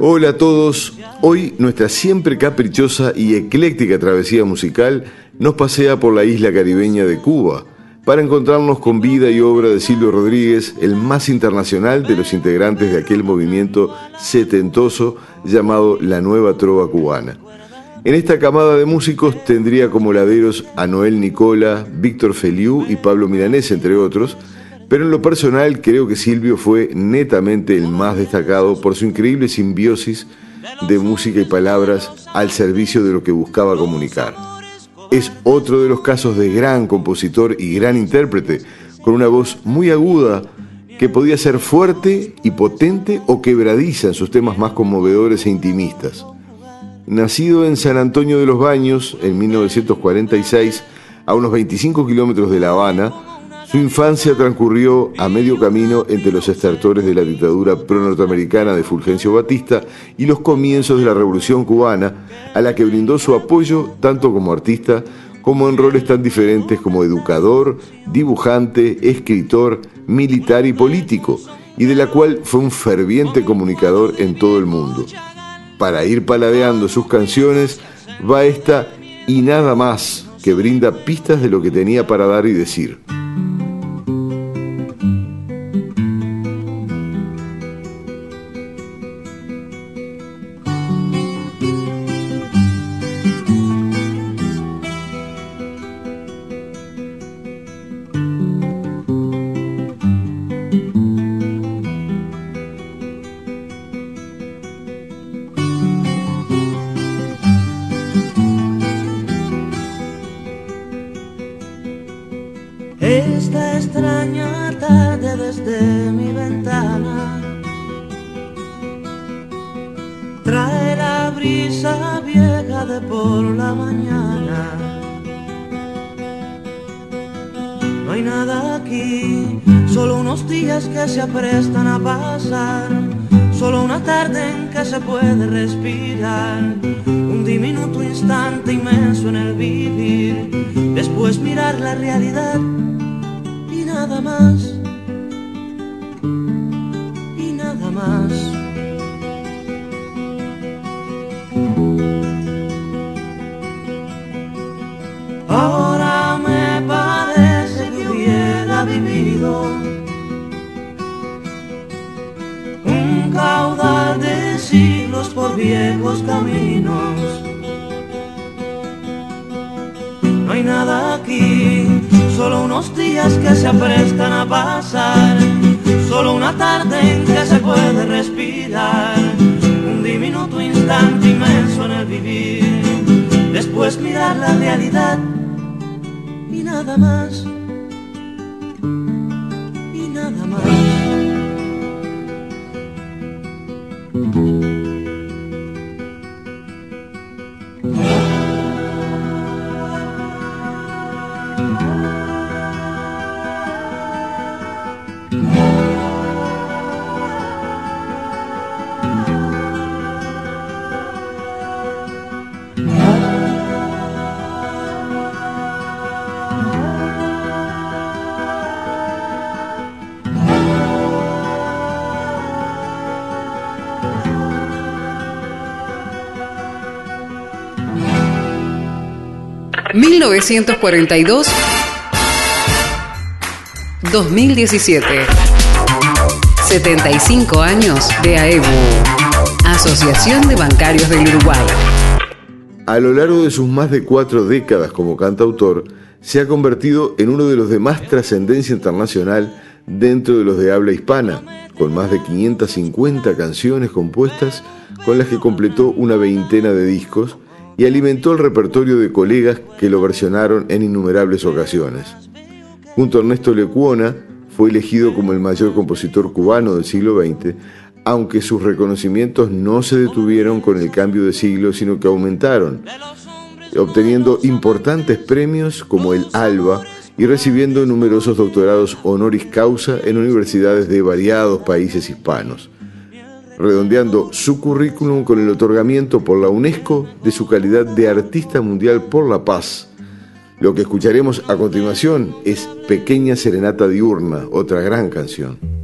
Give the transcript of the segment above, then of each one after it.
Hola a todos, hoy nuestra siempre caprichosa y ecléctica travesía musical nos pasea por la isla caribeña de Cuba para encontrarnos con vida y obra de Silvio Rodríguez, el más internacional de los integrantes de aquel movimiento setentoso llamado la Nueva Trova Cubana. En esta camada de músicos tendría como laderos a Noel Nicola, Víctor Feliu y Pablo Milanés, entre otros, pero en lo personal creo que Silvio fue netamente el más destacado por su increíble simbiosis de música y palabras al servicio de lo que buscaba comunicar. Es otro de los casos de gran compositor y gran intérprete, con una voz muy aguda que podía ser fuerte y potente o quebradiza en sus temas más conmovedores e intimistas. Nacido en San Antonio de los Baños en 1946, a unos 25 kilómetros de La Habana, su infancia transcurrió a medio camino entre los estertores de la dictadura pro-norteamericana de Fulgencio Batista y los comienzos de la Revolución cubana, a la que brindó su apoyo tanto como artista como en roles tan diferentes como educador, dibujante, escritor, militar y político, y de la cual fue un ferviente comunicador en todo el mundo. Para ir paladeando sus canciones va esta y nada más que brinda pistas de lo que tenía para dar y decir. Que se aprestan a pasar, solo una tarde en que se puede respirar, un diminuto instante inmenso en el vivir, después mirar la realidad y nada más, caminos. No hay nada aquí, solo unos días que se aprestan a pasar, solo una tarde en que se puede respirar, un diminuto instante inmenso en el vivir, después mirar la realidad y nada más, y nada más. 1942 2017 75 años de AEBU Asociación de Bancarios del Uruguay. A lo largo de sus más de cuatro décadas como cantautor, se ha convertido en uno de los de más trascendencia internacional dentro de los de habla hispana, con más de 550 canciones compuestas con las que completó una veintena de discos y alimentó el repertorio de colegas que lo versionaron en innumerables ocasiones. Junto a Ernesto Lecuona, fue elegido como el mayor compositor cubano del siglo XX, aunque sus reconocimientos no se detuvieron con el cambio de siglo, sino que aumentaron, obteniendo importantes premios como el ALBA y recibiendo numerosos doctorados honoris causa en universidades de variados países hispanos redondeando su currículum con el otorgamiento por la UNESCO de su calidad de Artista Mundial por la Paz. Lo que escucharemos a continuación es Pequeña Serenata Diurna, otra gran canción.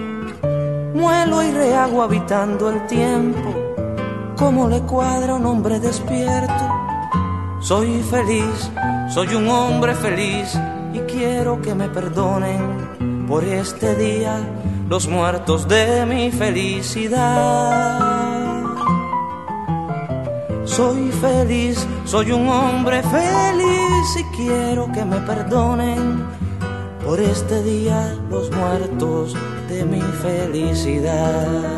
muelo y rehago habitando el tiempo, como le cuadra un hombre despierto. Soy feliz, soy un hombre feliz y quiero que me perdonen por este día los muertos de mi felicidad. Soy feliz, soy un hombre feliz y quiero que me perdonen por este día los muertos mi felicidad.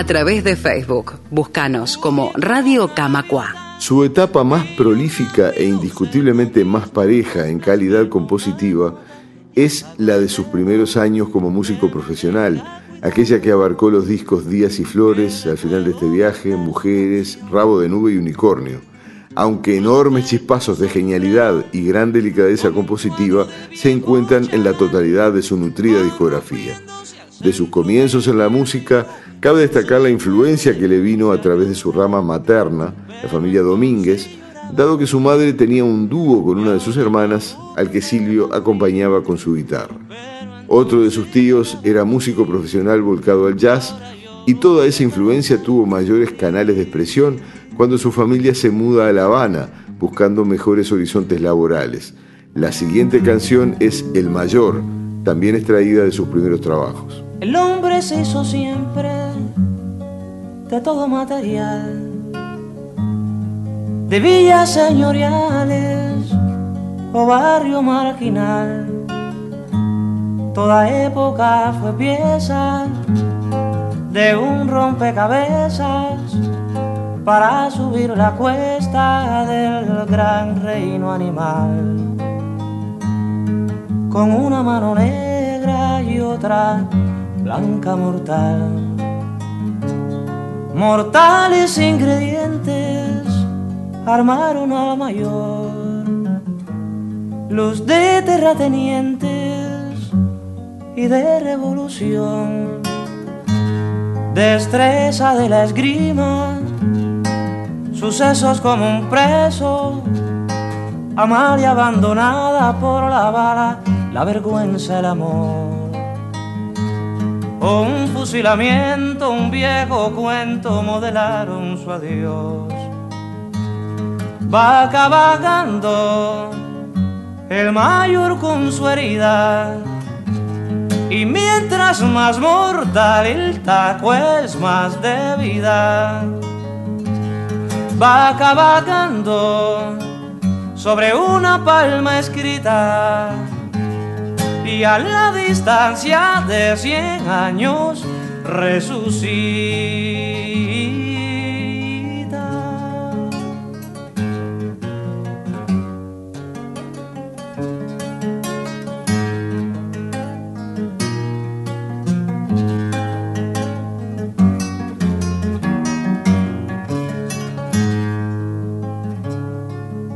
A través de Facebook. Búscanos como Radio Camacua. Su etapa más prolífica e indiscutiblemente más pareja en calidad compositiva es la de sus primeros años como músico profesional, aquella que abarcó los discos Días y Flores, al final de este viaje, Mujeres, Rabo de Nube y Unicornio. Aunque enormes chispazos de genialidad y gran delicadeza compositiva se encuentran en la totalidad de su nutrida discografía. De sus comienzos en la música, Cabe destacar la influencia que le vino a través de su rama materna, la familia Domínguez, dado que su madre tenía un dúo con una de sus hermanas al que Silvio acompañaba con su guitarra. Otro de sus tíos era músico profesional volcado al jazz y toda esa influencia tuvo mayores canales de expresión cuando su familia se muda a La Habana buscando mejores horizontes laborales. La siguiente canción es El Mayor, también extraída de sus primeros trabajos. El hombre se hizo siempre de todo material, de villas señoriales o barrio marginal. Toda época fue pieza de un rompecabezas para subir la cuesta del gran reino animal. Con una mano negra y otra blanca mortal. Mortales ingredientes armaron a mayor. Luz de terratenientes y de revolución. Destreza de la esgrima sucesos como un preso, amar y abandonada por la bala, la vergüenza, el amor. O un fusilamiento, un viejo cuento modelaron su adiós. Va cabalgando el mayor con su herida. Y mientras más mortal el taco es más de vida va cabalgando sobre una palma escrita y a la distancia de cien años resucita.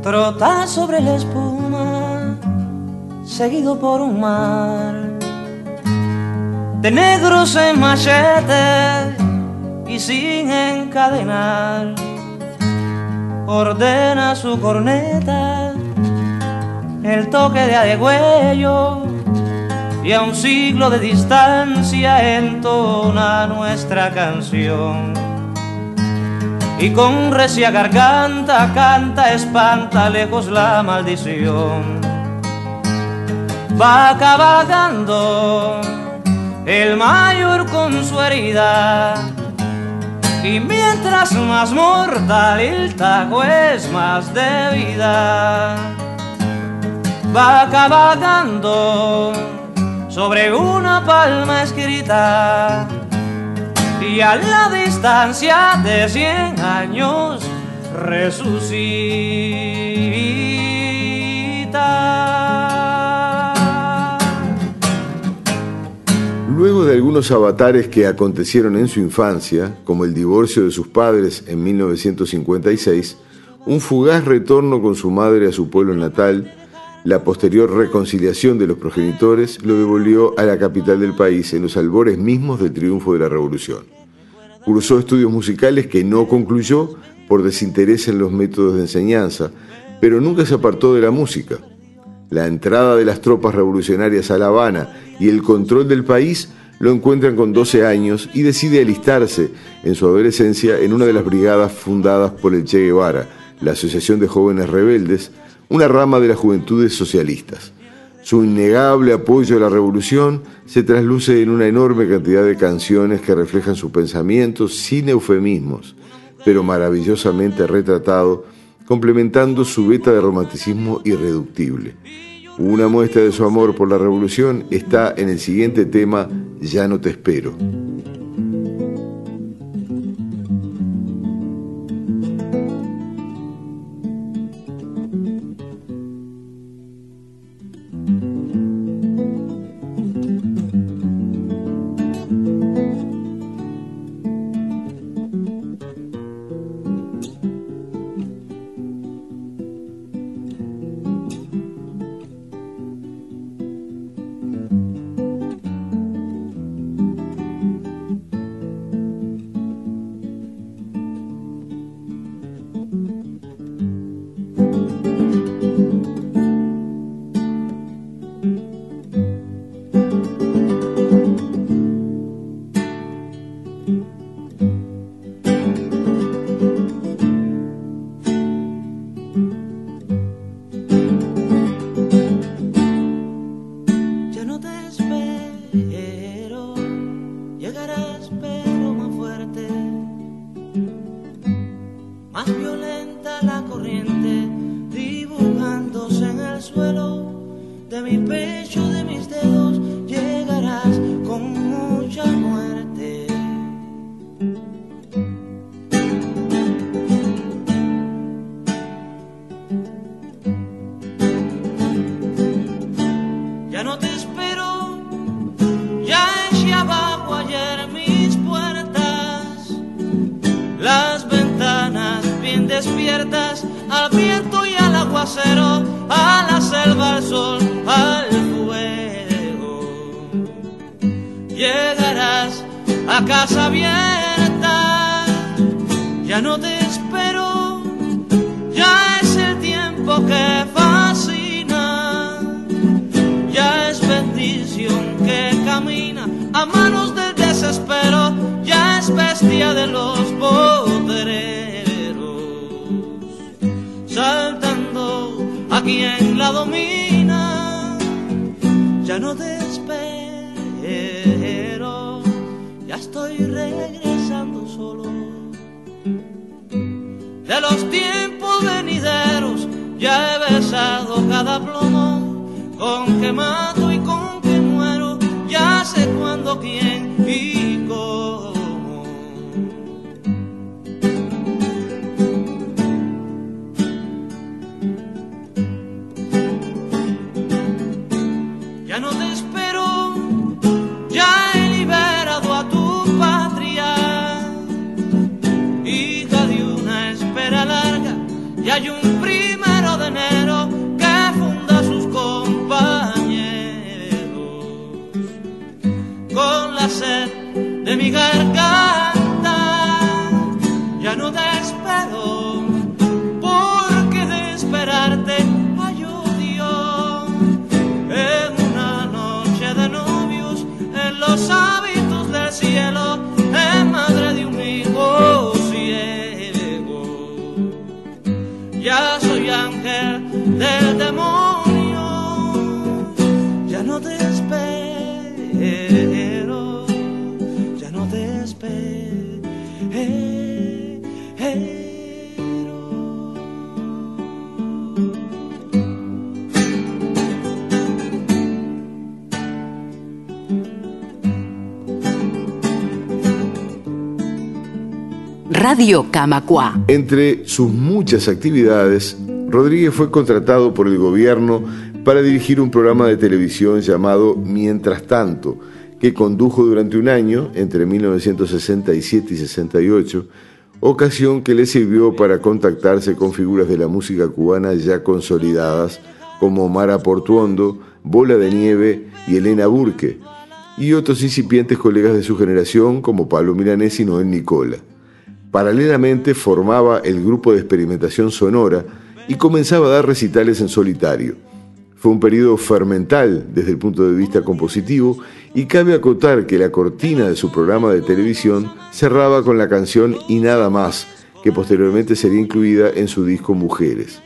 trota sobre la espuma, seguido por un mar de negros en machete y sin encadenar. Ordena su corneta, el toque de adegüello y a un siglo de distancia entona nuestra canción y con recia garganta canta, espanta lejos la maldición. Va cabalgando el mayor con su herida y mientras más mortal el tajo es más de vida. Va cabalgando sobre una palma escrita y a la distancia de cien años resucita. Luego de algunos avatares que acontecieron en su infancia, como el divorcio de sus padres en 1956, un fugaz retorno con su madre a su pueblo natal, la posterior reconciliación de los progenitores lo devolvió a la capital del país en los albores mismos del triunfo de la revolución. Cursó estudios musicales que no concluyó por desinterés en los métodos de enseñanza, pero nunca se apartó de la música. La entrada de las tropas revolucionarias a La Habana y el control del país lo encuentran con 12 años y decide alistarse en su adolescencia en una de las brigadas fundadas por el Che Guevara, la Asociación de Jóvenes Rebeldes, una rama de las Juventudes Socialistas. Su innegable apoyo a la revolución se trasluce en una enorme cantidad de canciones que reflejan su pensamiento sin eufemismos, pero maravillosamente retratado, complementando su beta de romanticismo irreductible. Una muestra de su amor por la revolución está en el siguiente tema, Ya no te espero. De mi Entre sus muchas actividades, Rodríguez fue contratado por el gobierno para dirigir un programa de televisión llamado Mientras tanto, que condujo durante un año, entre 1967 y 68, ocasión que le sirvió para contactarse con figuras de la música cubana ya consolidadas como Mara Portuondo, Bola de Nieve y Elena Burke, y otros incipientes colegas de su generación como Pablo Milanés y Noel Nicola. Paralelamente formaba el grupo de experimentación sonora y comenzaba a dar recitales en solitario. Fue un periodo fermental desde el punto de vista compositivo y cabe acotar que la cortina de su programa de televisión cerraba con la canción Y nada más, que posteriormente sería incluida en su disco Mujeres.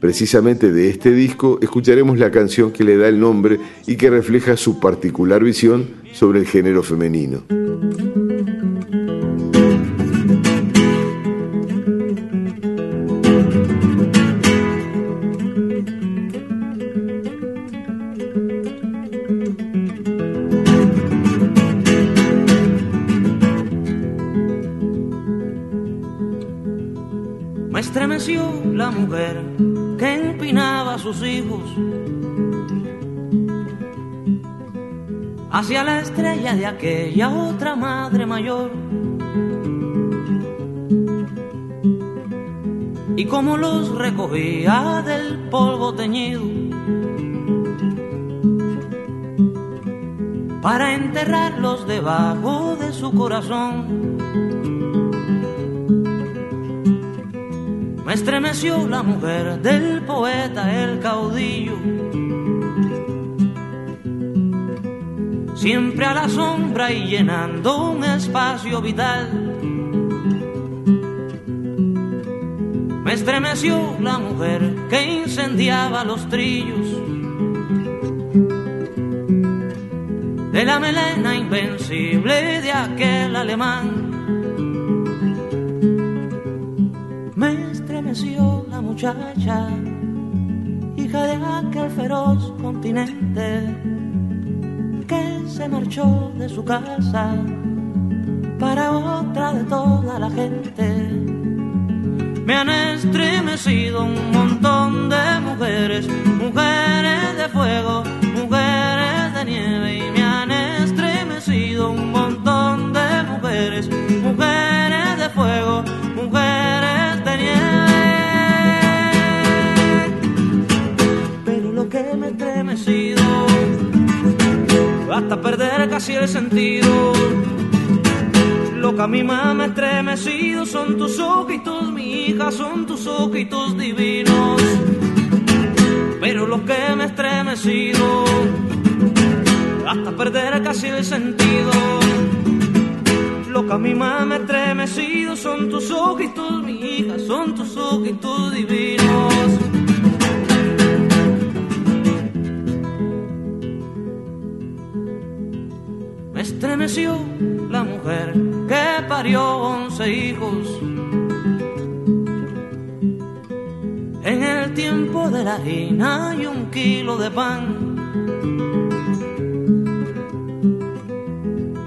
Precisamente de este disco escucharemos la canción que le da el nombre y que refleja su particular visión sobre el género femenino. Hijos hacia la estrella de aquella otra madre mayor. Y como los recogía del polvo teñido para enterrarlos debajo de su corazón. Me estremeció la mujer del poeta, el caudillo. Siempre a la sombra y llenando un espacio vital. Me estremeció la mujer que incendiaba los trillos. De la melena invencible de aquel alemán. La muchacha, hija de aquel feroz continente, que se marchó de su casa para otra de toda la gente. Me han estremecido un montón de mujeres, mujeres de fuego, mujeres de nieve, y casi el sentido. Lo que más me estremecido son tus ojitos, mi hija, son tus ojitos divinos. Pero lo que me estremecido hasta perder casi el sentido. Lo que más me estremecido son tus ojitos, mi hija, son tus ojitos divinos. Estremeció la mujer que parió once hijos. En el tiempo de la harina y un kilo de pan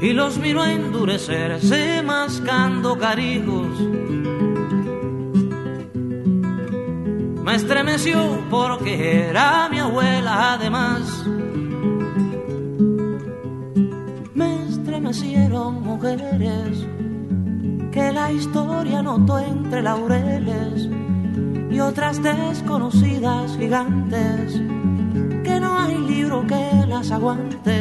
y los miro a endurecerse mascando carijos. Me estremeció porque era mi abuela además. Estremecieron mujeres que la historia notó entre laureles y otras desconocidas gigantes que no hay libro que las aguante.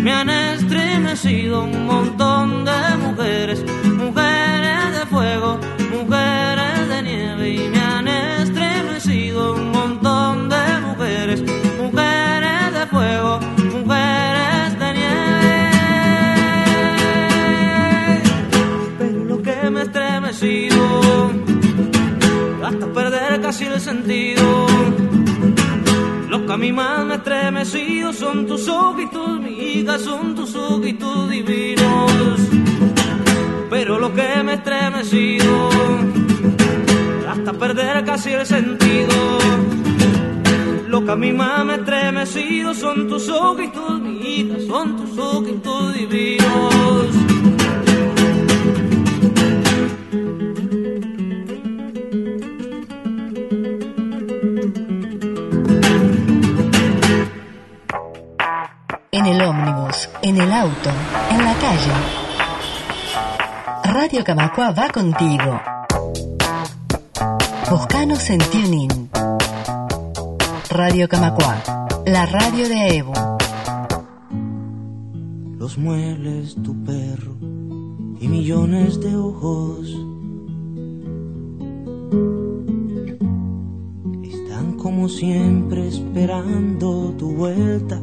Me han estremecido un montón de mujeres, mujeres de fuego, mujeres de nieve y me han casi el sentido lo que a mí más me ha estremecido son tus ojitos, mi hija, son tus ojitos divinos. Pero lo que me ha estremecido, hasta perder casi el sentido. Lo que a mí más me ha son tus ojitos, mi hija, son tus ojitos divinos. En el ómnibus, en el auto, en la calle. Radio Camacua va contigo. Buscanos en TuneIn. Radio Camacua, la radio de Evo. Los muebles, tu perro y millones de ojos están como siempre esperando tu vuelta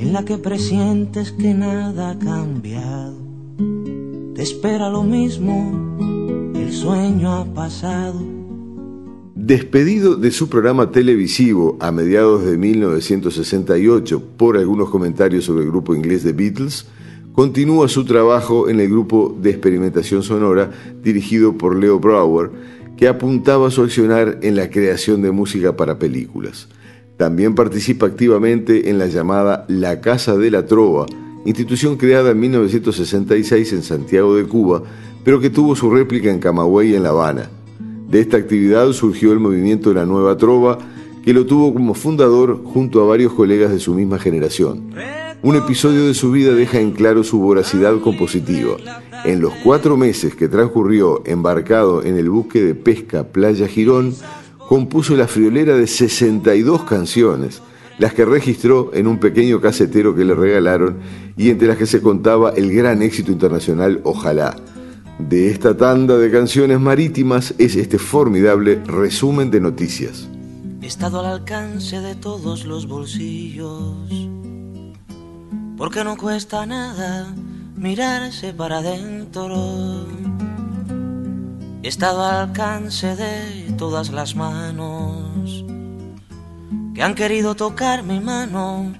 en la que presientes que nada ha cambiado. Te espera lo mismo, el sueño ha pasado. Despedido de su programa televisivo a mediados de 1968 por algunos comentarios sobre el grupo inglés The Beatles, continúa su trabajo en el grupo de experimentación sonora dirigido por Leo Brower, que apuntaba su accionar en la creación de música para películas. También participa activamente en la llamada La Casa de la Trova, institución creada en 1966 en Santiago de Cuba, pero que tuvo su réplica en Camagüey y en La Habana. De esta actividad surgió el movimiento de la Nueva Trova, que lo tuvo como fundador junto a varios colegas de su misma generación. Un episodio de su vida deja en claro su voracidad compositiva. En los cuatro meses que transcurrió embarcado en el buque de pesca Playa Girón, compuso la friolera de 62 canciones, las que registró en un pequeño casetero que le regalaron y entre las que se contaba el gran éxito internacional Ojalá. De esta tanda de canciones marítimas es este formidable resumen de noticias. He estado al alcance de todos los bolsillos, porque no cuesta nada mirarse para adentro He estado al alcance de todas las manos que han querido tocar mi mano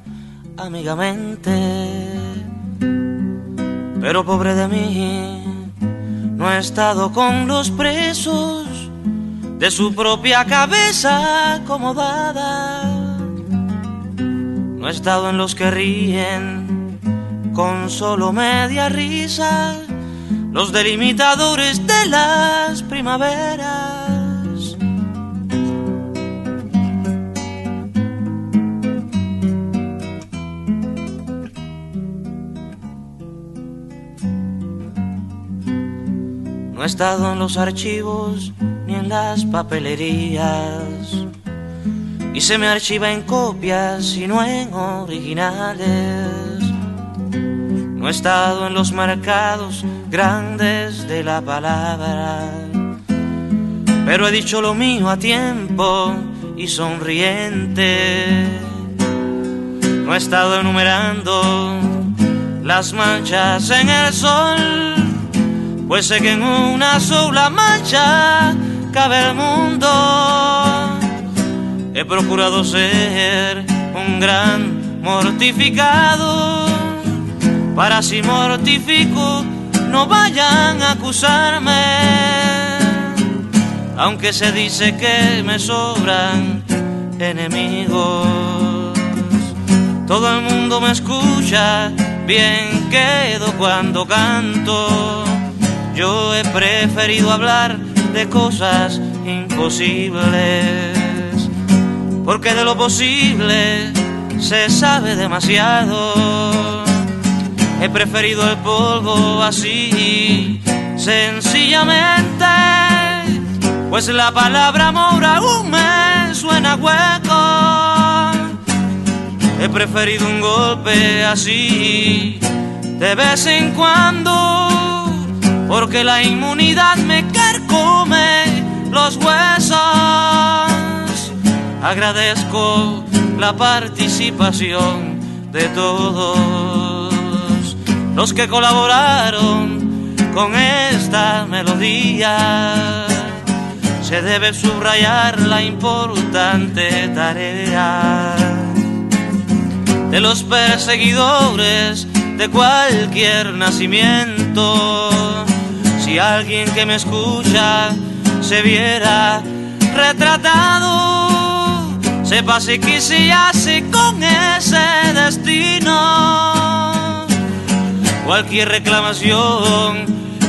amigamente. Pero pobre de mí, no he estado con los presos de su propia cabeza acomodada. No he estado en los que ríen con solo media risa los delimitadores de las primaveras. No he estado en los archivos ni en las papelerías. y se me archiva en copias y no en originales. No he estado en los mercados grandes de la palabra, pero he dicho lo mío a tiempo y sonriente. No he estado enumerando las manchas en el sol, pues sé que en una sola mancha cabe el mundo. He procurado ser un gran mortificado, para si mortifico no vayan a acusarme aunque se dice que me sobran enemigos. Todo el mundo me escucha, bien quedo cuando canto. Yo he preferido hablar de cosas imposibles, porque de lo posible se sabe demasiado. He preferido el polvo así, sencillamente pues la palabra amor aún me suena hueco. He preferido un golpe así de vez en cuando, porque la inmunidad me carcome los huesos. Agradezco la participación de todos los que colaboraron con esta melodía se debe subrayar la importante tarea de los perseguidores de cualquier nacimiento. Si alguien que me escucha se viera retratado, sepa si quisiese con ese destino. Cualquier reclamación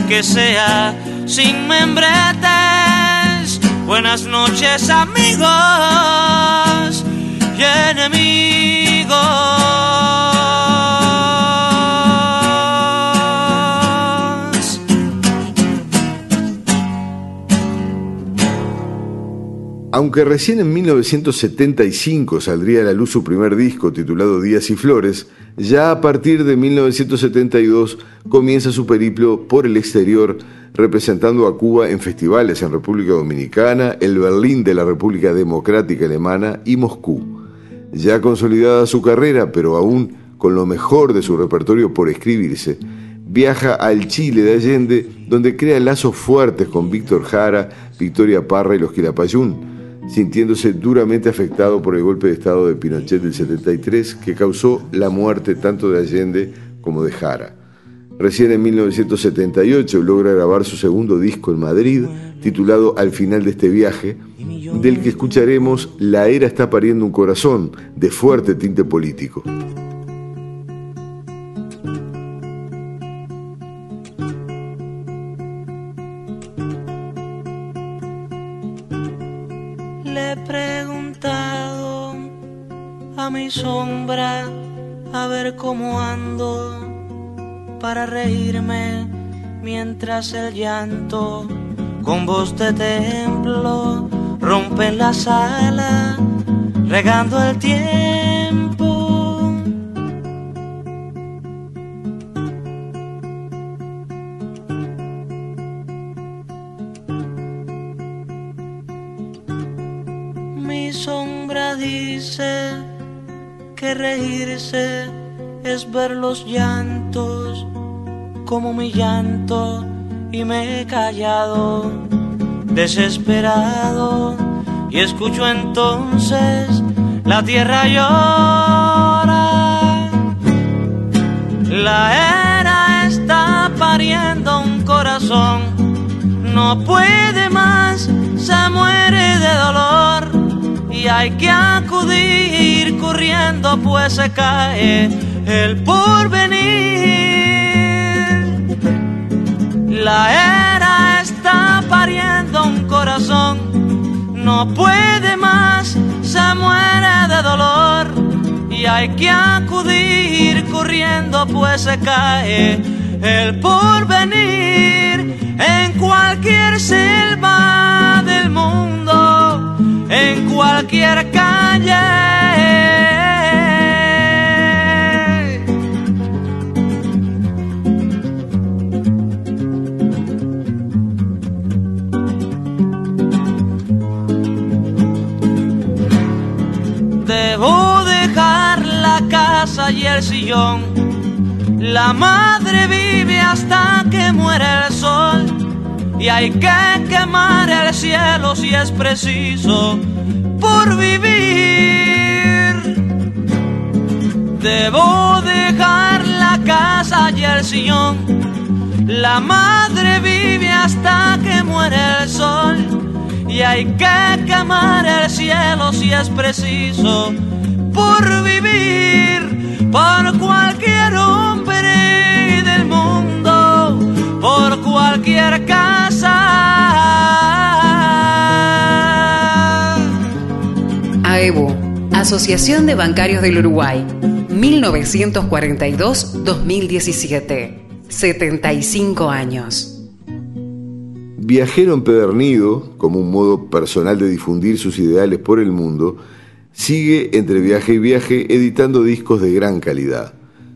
que sea sin membrete Buenas noches amigos y enemigos. Aunque recién en 1975 saldría a la luz su primer disco titulado Días y Flores, ya a partir de 1972 comienza su periplo por el exterior representando a Cuba en festivales en República Dominicana, el Berlín de la República Democrática Alemana y Moscú. Ya consolidada su carrera, pero aún con lo mejor de su repertorio por escribirse, viaja al Chile de Allende, donde crea lazos fuertes con Víctor Jara, Victoria Parra y los Quilapayún, sintiéndose duramente afectado por el golpe de Estado de Pinochet del 73 que causó la muerte tanto de Allende como de Jara. Recién en 1978 logra grabar su segundo disco en Madrid, titulado Al final de este viaje, del que escucharemos La era está pariendo un corazón, de fuerte tinte político. Cómo ando para reírme mientras el llanto con voz de templo rompe la sala regando el tiempo. Los llantos como mi llanto y me he callado, desesperado, y escucho entonces la tierra llora. La era está pariendo un corazón, no puede más, se muere de dolor y hay que acudir corriendo pues se cae el porvenir. La era está pariendo un corazón, no puede más, se muere de dolor y hay que acudir corriendo pues se cae el porvenir en cualquier selva del mundo, en cualquier calle. Y el sillón. La madre vive hasta que muere el sol. Y hay que quemar el cielo si es preciso por vivir. Debo dejar la casa y el sillón. La madre vive hasta que muere el sol y hay que quemar el cielo si es preciso por vivir Asociación de Bancarios del Uruguay, 1942-2017, 75 años. Viajero empedernido, como un modo personal de difundir sus ideales por el mundo, sigue entre viaje y viaje editando discos de gran calidad.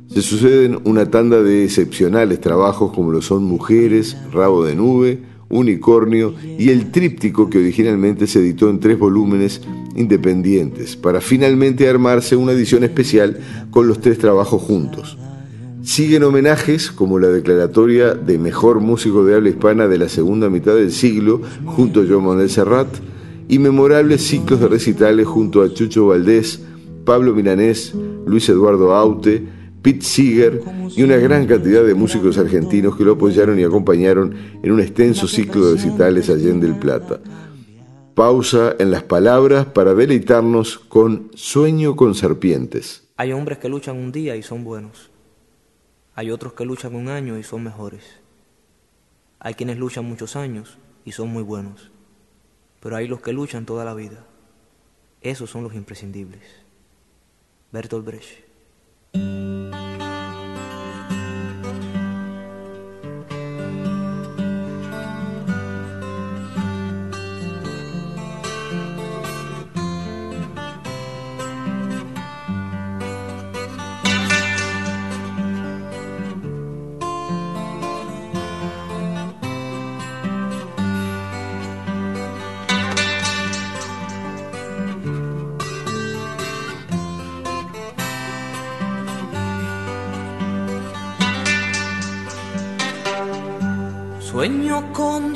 Se suceden una tanda de excepcionales trabajos como lo son Mujeres, Rabo de Nube, Unicornio y el tríptico que originalmente se editó en tres volúmenes independientes, para finalmente armarse una edición especial con los tres trabajos juntos. Siguen homenajes como la declaratoria de mejor músico de habla hispana de la segunda mitad del siglo junto a Joan Manuel Serrat y memorables ciclos de recitales junto a Chucho Valdés, Pablo Milanés, Luis Eduardo Aute, Pete Seeger y una gran cantidad de músicos argentinos que lo apoyaron y acompañaron en un extenso ciclo de recitales allá en Del Plata. Pausa en las palabras para deleitarnos con Sueño con Serpientes. Hay hombres que luchan un día y son buenos. Hay otros que luchan un año y son mejores. Hay quienes luchan muchos años y son muy buenos. Pero hay los que luchan toda la vida. Esos son los imprescindibles. Bertolt Brecht.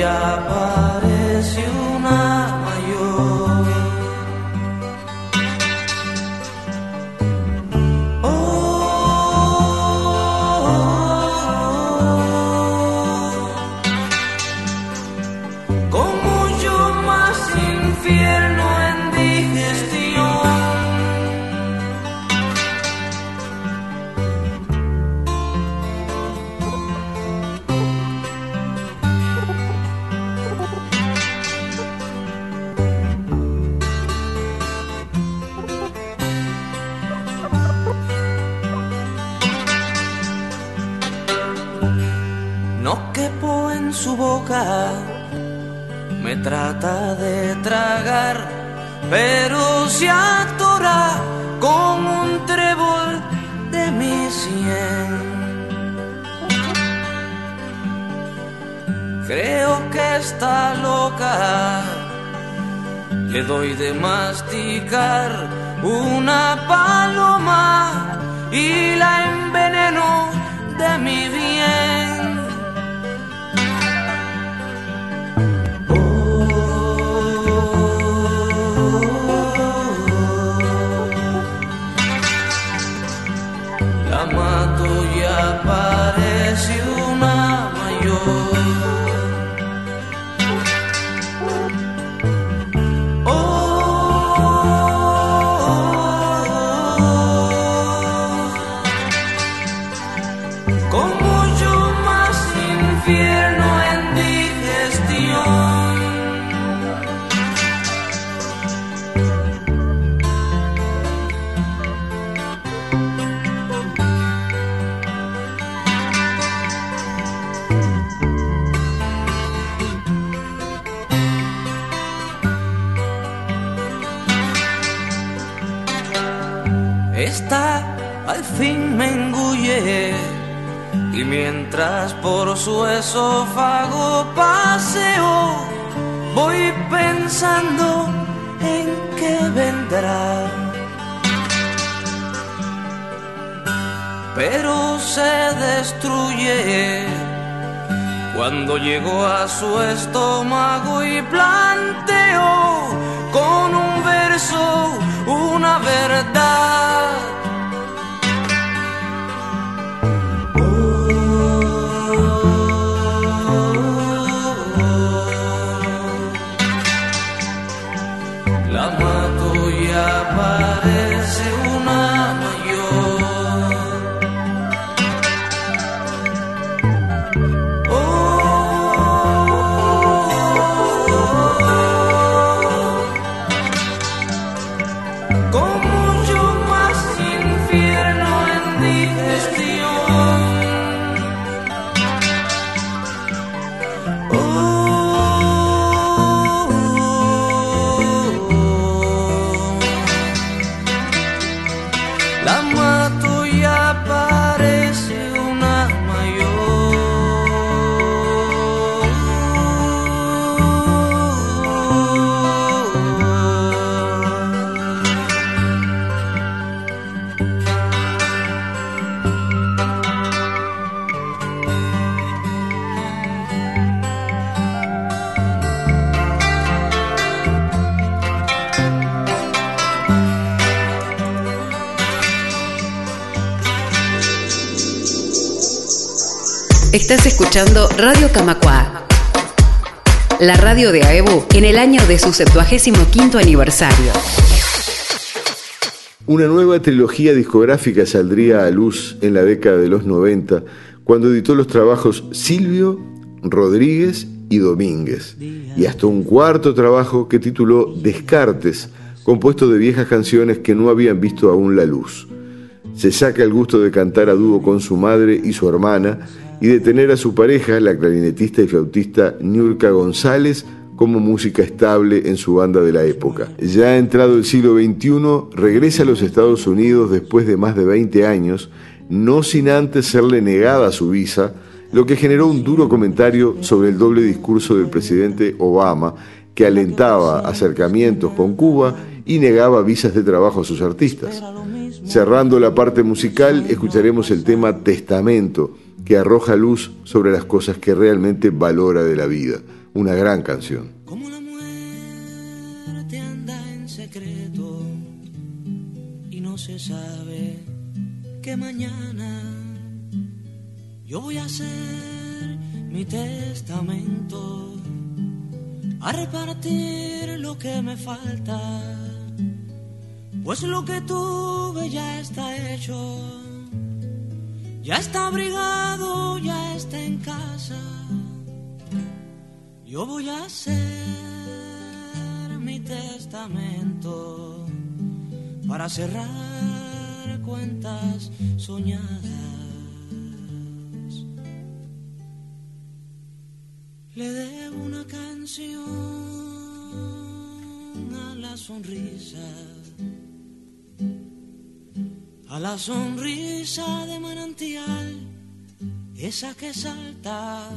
Y de masticar su esófago paseo voy pensando en qué vendrá. Pero se destruye cuando llegó a su estómago y planteó Estás escuchando Radio Camacua, la radio de AEBU en el año de su 75 aniversario. Una nueva trilogía discográfica saldría a luz en la década de los 90 cuando editó los trabajos Silvio, Rodríguez y Domínguez, y hasta un cuarto trabajo que tituló Descartes, compuesto de viejas canciones que no habían visto aún la luz. Se saca el gusto de cantar a dúo con su madre y su hermana y de tener a su pareja, la clarinetista y flautista Niurka González, como música estable en su banda de la época. Ya entrado el siglo XXI, regresa a los Estados Unidos después de más de 20 años, no sin antes serle negada su visa, lo que generó un duro comentario sobre el doble discurso del presidente Obama, que alentaba acercamientos con Cuba y negaba visas de trabajo a sus artistas. Cerrando la parte musical, escucharemos el tema Testamento, que arroja luz sobre las cosas que realmente valora de la vida. Una gran canción. Como la muerte anda en secreto y no se sabe que mañana yo voy a hacer mi testamento, a repartir lo que me falta, pues lo que tuve ya está hecho, ya está abrigado, ya está en casa. Yo voy a hacer mi testamento para cerrar cuentas soñadas. Le debo una canción a la sonrisa, a la sonrisa de manantial, esa que salta.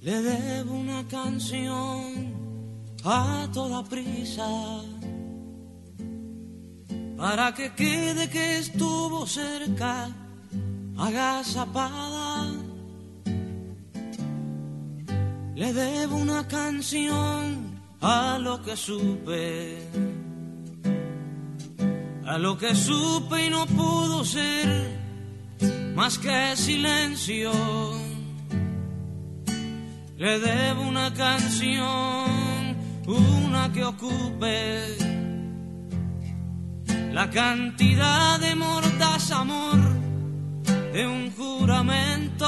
Le debo una canción a toda prisa para que quede que estuvo cerca, agazapada. Le debo una canción a lo que supe, a lo que supe y no pudo ser más que silencio. Le debo una canción, una que ocupe la cantidad de mordas amor de un juramento.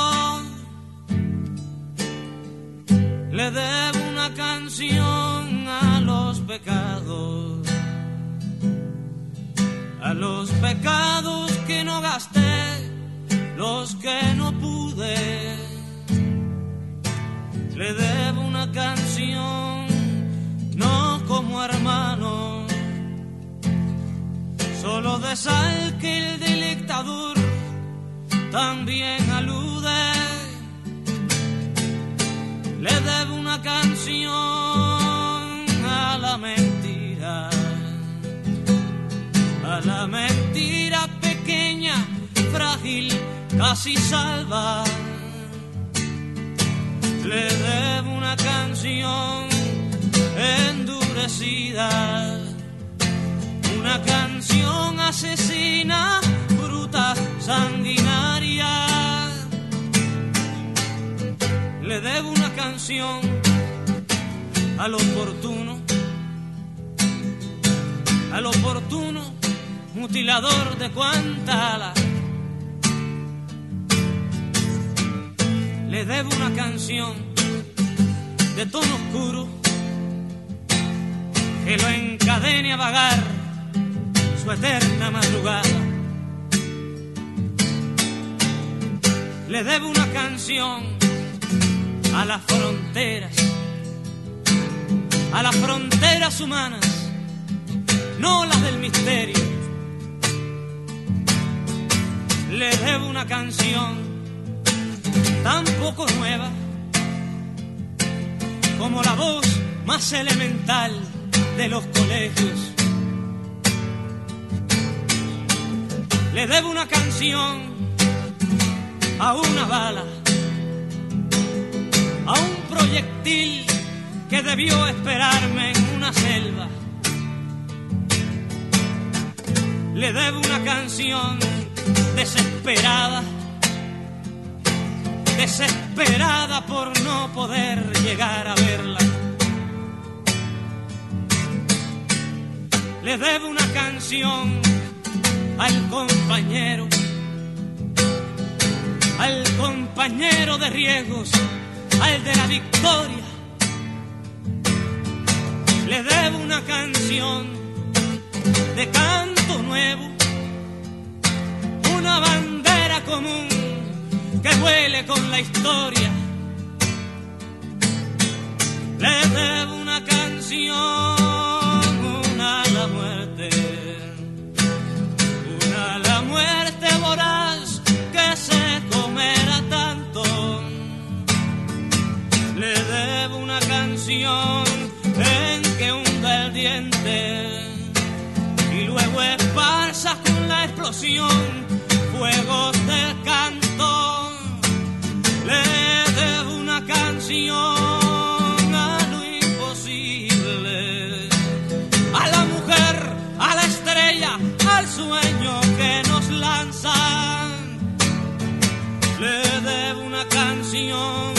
Le debo una canción a los pecados a los pecados que no gasté, los que no pude. Le debo una canción, no como hermano, solo de sal que el delectador también alude. Le debo una canción a la mentira la mentira pequeña, frágil, casi salva. Le debo una canción endurecida, una canción asesina, bruta, sanguinaria. Le debo una canción al oportuno, al oportuno mutilador de cuanta Le debo una canción de tono oscuro que lo encadene a vagar su eterna madrugada. Le debo una canción a las fronteras, a las fronteras humanas, no las del misterio le debo una canción tan poco nueva como la voz más elemental de los colegios. Le debo una canción a una bala, a un proyectil que debió esperarme en una selva. Le debo una canción desesperada, desesperada por no poder llegar a verla. Le debo una canción al compañero, al compañero de riesgos, al de la victoria. Le debo una canción de canto nuevo una bandera común que huele con la historia. Le debo una canción, una a la muerte, una a la muerte voraz que se comerá tanto. Le debo una canción en que hunda el diente y luego esparza con la explosión fuegos del canto, le debo una canción a lo imposible, a la mujer, a la estrella, al sueño que nos lanzan. Le debo una canción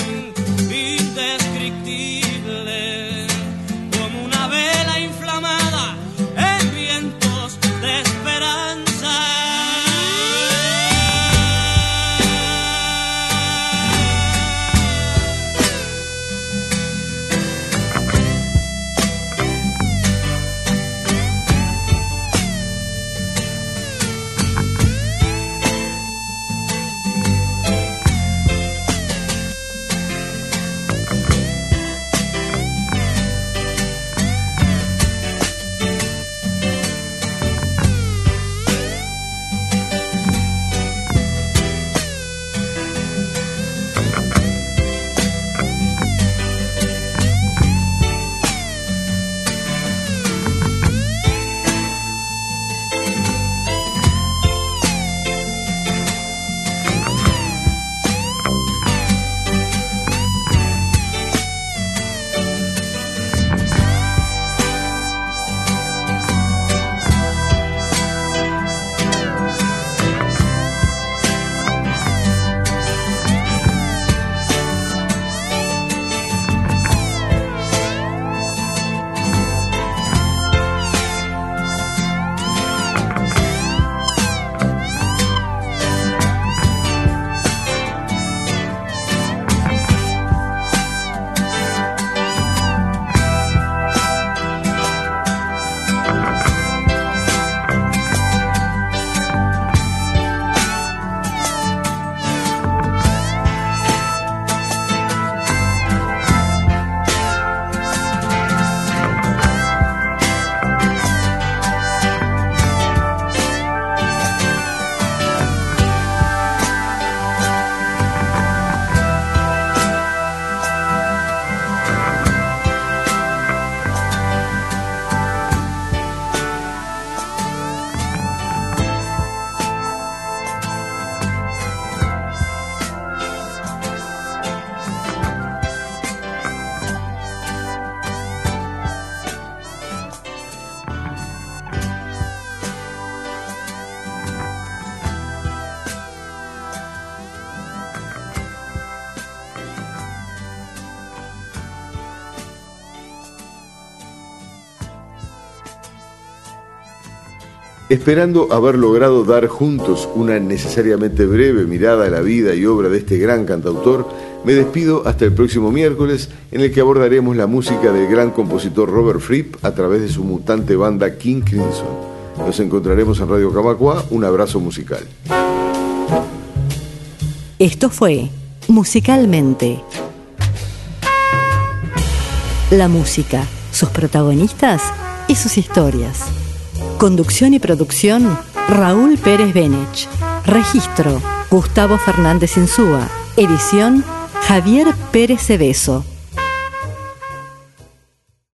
Esperando haber logrado dar juntos una necesariamente breve mirada a la vida y obra de este gran cantautor, me despido hasta el próximo miércoles en el que abordaremos la música del gran compositor Robert Fripp a través de su mutante banda King Crimson. Nos encontraremos en Radio Camacua. Un abrazo musical. Esto fue Musicalmente. La música, sus protagonistas y sus historias. Conducción y producción, Raúl Pérez Benech. Registro, Gustavo Fernández Insúa. Edición, Javier Pérez Cebeso.